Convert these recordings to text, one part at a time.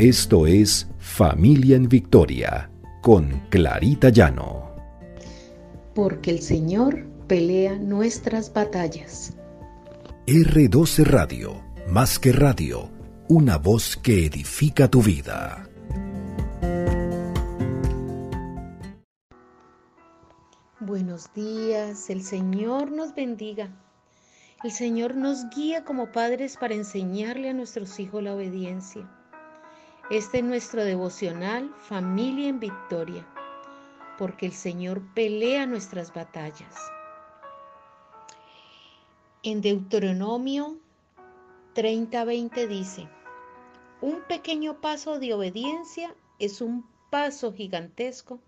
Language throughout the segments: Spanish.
Esto es Familia en Victoria con Clarita Llano. Porque el Señor pelea nuestras batallas. R12 Radio, más que radio, una voz que edifica tu vida. Buenos días, el Señor nos bendiga. El Señor nos guía como padres para enseñarle a nuestros hijos la obediencia. Este es nuestro devocional Familia en Victoria, porque el Señor pelea nuestras batallas. En Deuteronomio 30:20 dice, un pequeño paso de obediencia es un paso gigantesco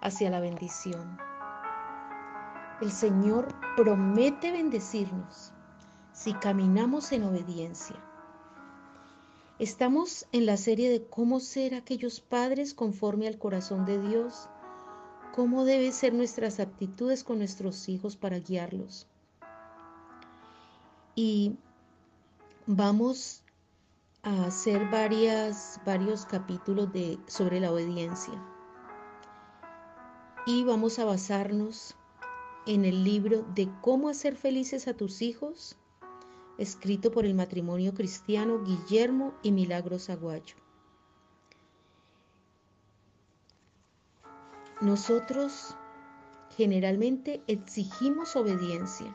hacia la bendición. El Señor promete bendecirnos si caminamos en obediencia. Estamos en la serie de cómo ser aquellos padres conforme al corazón de Dios, cómo deben ser nuestras actitudes con nuestros hijos para guiarlos. Y vamos a hacer varias, varios capítulos de, sobre la obediencia. Y vamos a basarnos en el libro de cómo hacer felices a tus hijos escrito por el matrimonio cristiano Guillermo y Milagros Aguayo. Nosotros generalmente exigimos obediencia.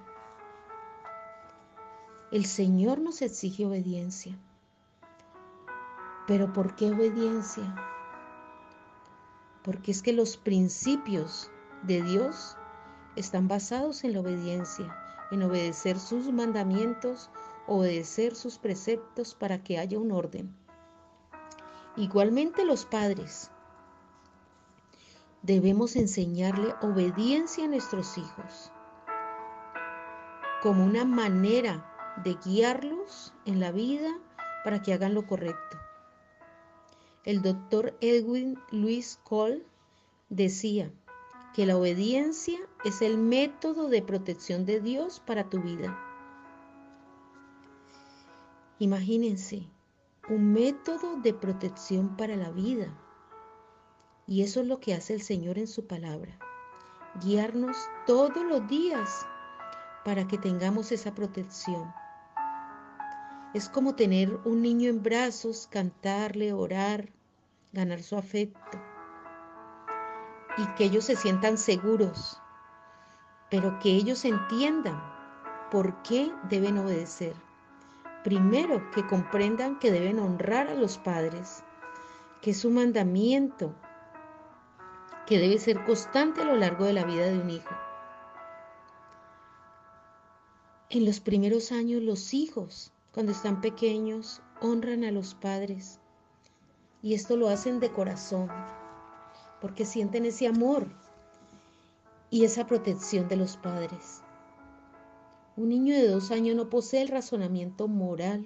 El Señor nos exige obediencia. Pero ¿por qué obediencia? Porque es que los principios de Dios están basados en la obediencia en obedecer sus mandamientos, obedecer sus preceptos para que haya un orden. Igualmente los padres debemos enseñarle obediencia a nuestros hijos como una manera de guiarlos en la vida para que hagan lo correcto. El doctor Edwin Louis Cole decía, que la obediencia es el método de protección de Dios para tu vida. Imagínense, un método de protección para la vida. Y eso es lo que hace el Señor en su palabra. Guiarnos todos los días para que tengamos esa protección. Es como tener un niño en brazos, cantarle, orar, ganar su afecto y que ellos se sientan seguros, pero que ellos entiendan por qué deben obedecer. Primero, que comprendan que deben honrar a los padres, que es un mandamiento que debe ser constante a lo largo de la vida de un hijo. En los primeros años los hijos, cuando están pequeños, honran a los padres y esto lo hacen de corazón porque sienten ese amor y esa protección de los padres. Un niño de dos años no posee el razonamiento moral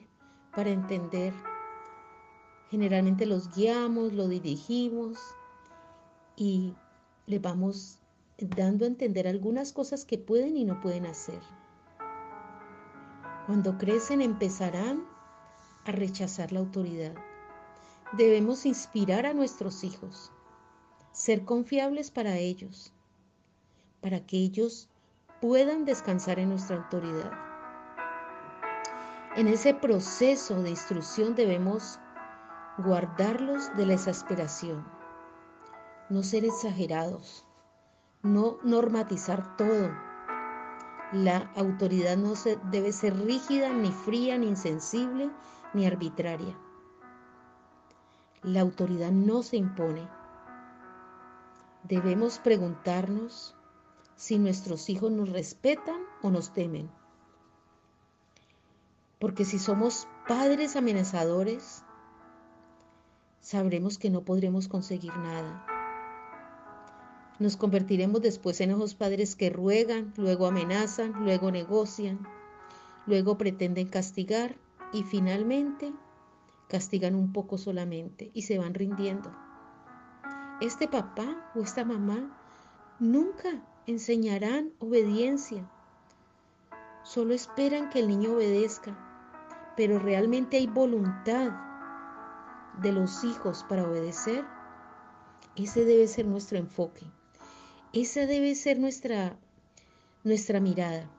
para entender. Generalmente los guiamos, lo dirigimos y le vamos dando a entender algunas cosas que pueden y no pueden hacer. Cuando crecen empezarán a rechazar la autoridad. Debemos inspirar a nuestros hijos ser confiables para ellos, para que ellos puedan descansar en nuestra autoridad. En ese proceso de instrucción debemos guardarlos de la exasperación, no ser exagerados, no normatizar todo. La autoridad no se, debe ser rígida, ni fría, ni insensible, ni arbitraria. La autoridad no se impone, debemos preguntarnos si nuestros hijos nos respetan o nos temen. Porque si somos padres amenazadores, sabremos que no podremos conseguir nada. Nos convertiremos después en esos padres que ruegan, luego amenazan, luego negocian, luego pretenden castigar y finalmente castigan un poco solamente y se van rindiendo este papá o esta mamá nunca enseñarán obediencia. Solo esperan que el niño obedezca, pero realmente hay voluntad de los hijos para obedecer, ese debe ser nuestro enfoque. Esa debe ser nuestra, nuestra mirada.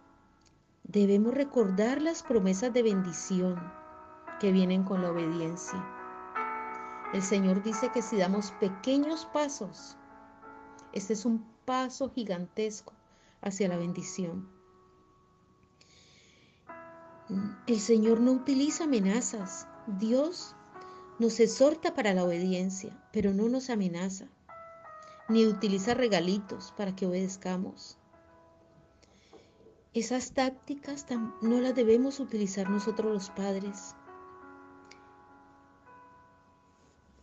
Debemos recordar las promesas de bendición que vienen con la obediencia. El Señor dice que si damos pequeños pasos, este es un paso gigantesco hacia la bendición. El Señor no utiliza amenazas. Dios nos exhorta para la obediencia, pero no nos amenaza, ni utiliza regalitos para que obedezcamos. Esas tácticas no las debemos utilizar nosotros los padres.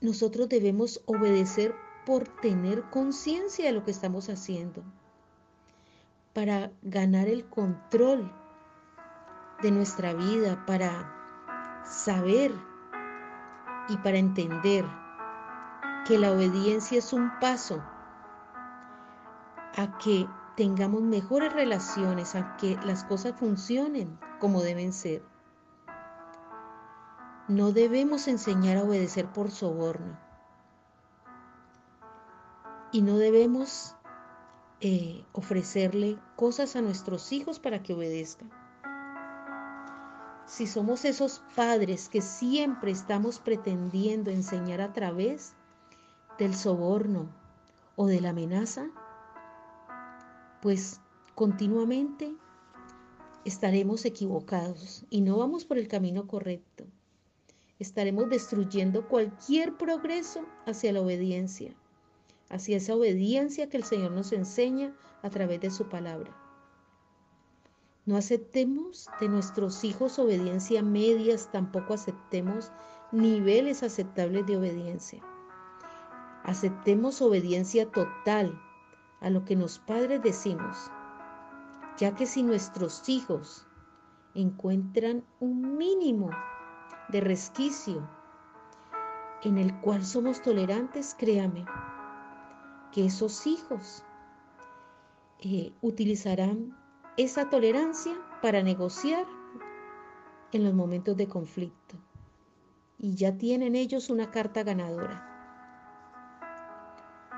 Nosotros debemos obedecer por tener conciencia de lo que estamos haciendo, para ganar el control de nuestra vida, para saber y para entender que la obediencia es un paso a que tengamos mejores relaciones, a que las cosas funcionen como deben ser. No debemos enseñar a obedecer por soborno. Y no debemos eh, ofrecerle cosas a nuestros hijos para que obedezcan. Si somos esos padres que siempre estamos pretendiendo enseñar a través del soborno o de la amenaza, pues continuamente estaremos equivocados y no vamos por el camino correcto estaremos destruyendo cualquier progreso hacia la obediencia, hacia esa obediencia que el Señor nos enseña a través de su palabra. No aceptemos de nuestros hijos obediencia medias, tampoco aceptemos niveles aceptables de obediencia. Aceptemos obediencia total a lo que los padres decimos, ya que si nuestros hijos encuentran un mínimo de resquicio en el cual somos tolerantes, créame, que esos hijos eh, utilizarán esa tolerancia para negociar en los momentos de conflicto. Y ya tienen ellos una carta ganadora.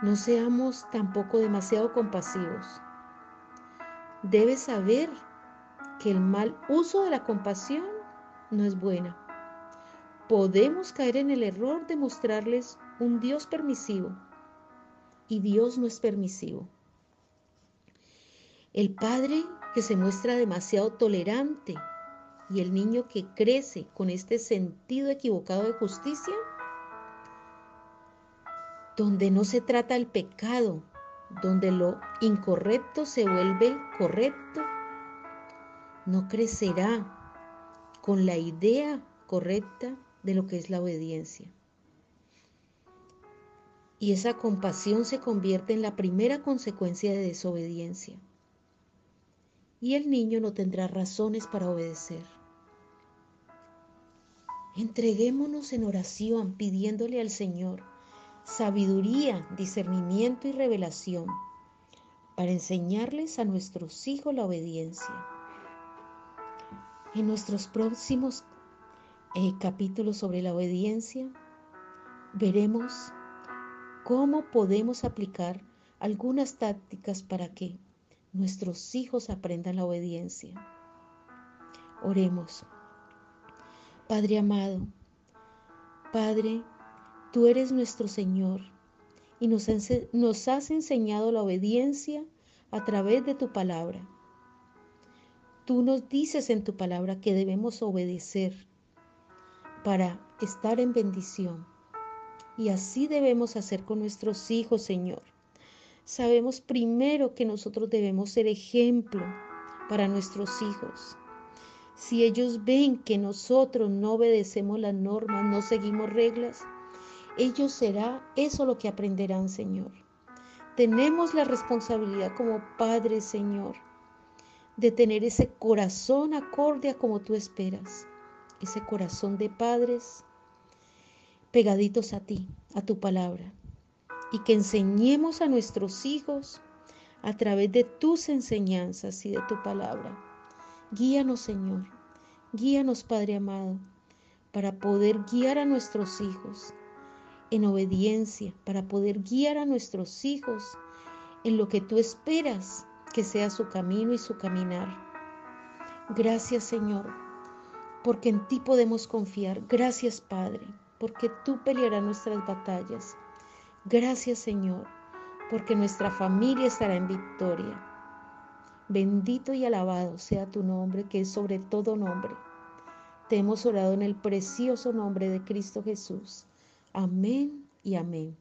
No seamos tampoco demasiado compasivos. Debes saber que el mal uso de la compasión no es buena podemos caer en el error de mostrarles un Dios permisivo y Dios no es permisivo. El padre que se muestra demasiado tolerante y el niño que crece con este sentido equivocado de justicia, donde no se trata el pecado, donde lo incorrecto se vuelve correcto, no crecerá con la idea correcta de lo que es la obediencia. Y esa compasión se convierte en la primera consecuencia de desobediencia. Y el niño no tendrá razones para obedecer. Entreguémonos en oración pidiéndole al Señor sabiduría, discernimiento y revelación para enseñarles a nuestros hijos la obediencia. En nuestros próximos el capítulo sobre la obediencia, veremos cómo podemos aplicar algunas tácticas para que nuestros hijos aprendan la obediencia. Oremos. Padre amado, Padre, tú eres nuestro Señor y nos, nos has enseñado la obediencia a través de tu palabra. Tú nos dices en tu palabra que debemos obedecer para estar en bendición. Y así debemos hacer con nuestros hijos, Señor. Sabemos primero que nosotros debemos ser ejemplo para nuestros hijos. Si ellos ven que nosotros no obedecemos las normas, no seguimos reglas, ellos será eso lo que aprenderán, Señor. Tenemos la responsabilidad como Padre, Señor, de tener ese corazón acorde a como tú esperas ese corazón de padres pegaditos a ti, a tu palabra, y que enseñemos a nuestros hijos a través de tus enseñanzas y de tu palabra. Guíanos, Señor, guíanos, Padre amado, para poder guiar a nuestros hijos en obediencia para poder guiar a nuestros hijos en lo que tú esperas que sea su camino y su caminar. Gracias Señor, porque en ti podemos confiar. Gracias Padre, porque tú pelearás nuestras batallas. Gracias Señor, porque nuestra familia estará en victoria. Bendito y alabado sea tu nombre, que es sobre todo nombre. Te hemos orado en el precioso nombre de Cristo Jesús. Amén y amén.